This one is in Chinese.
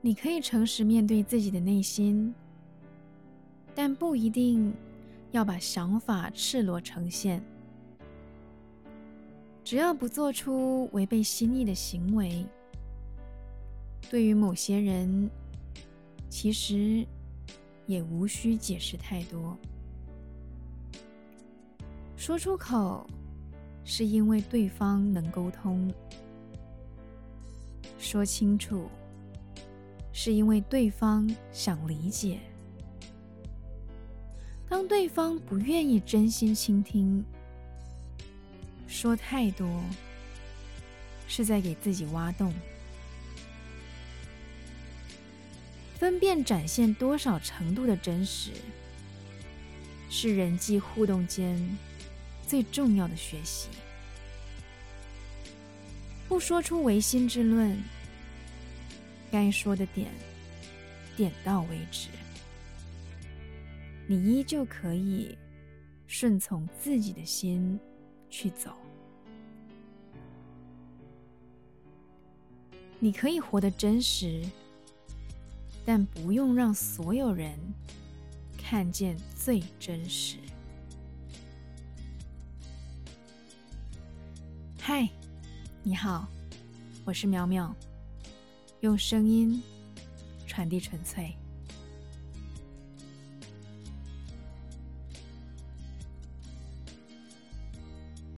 你可以诚实面对自己的内心，但不一定要把想法赤裸呈现。只要不做出违背心意的行为，对于某些人，其实也无需解释太多。说出口，是因为对方能沟通；说清楚，是因为对方想理解。当对方不愿意真心倾听，说太多，是在给自己挖洞。分辨展现多少程度的真实，是人际互动间最重要的学习。不说出违心之论，该说的点，点到为止。你依旧可以顺从自己的心。去走，你可以活得真实，但不用让所有人看见最真实。嗨，你好，我是苗苗，用声音传递纯粹。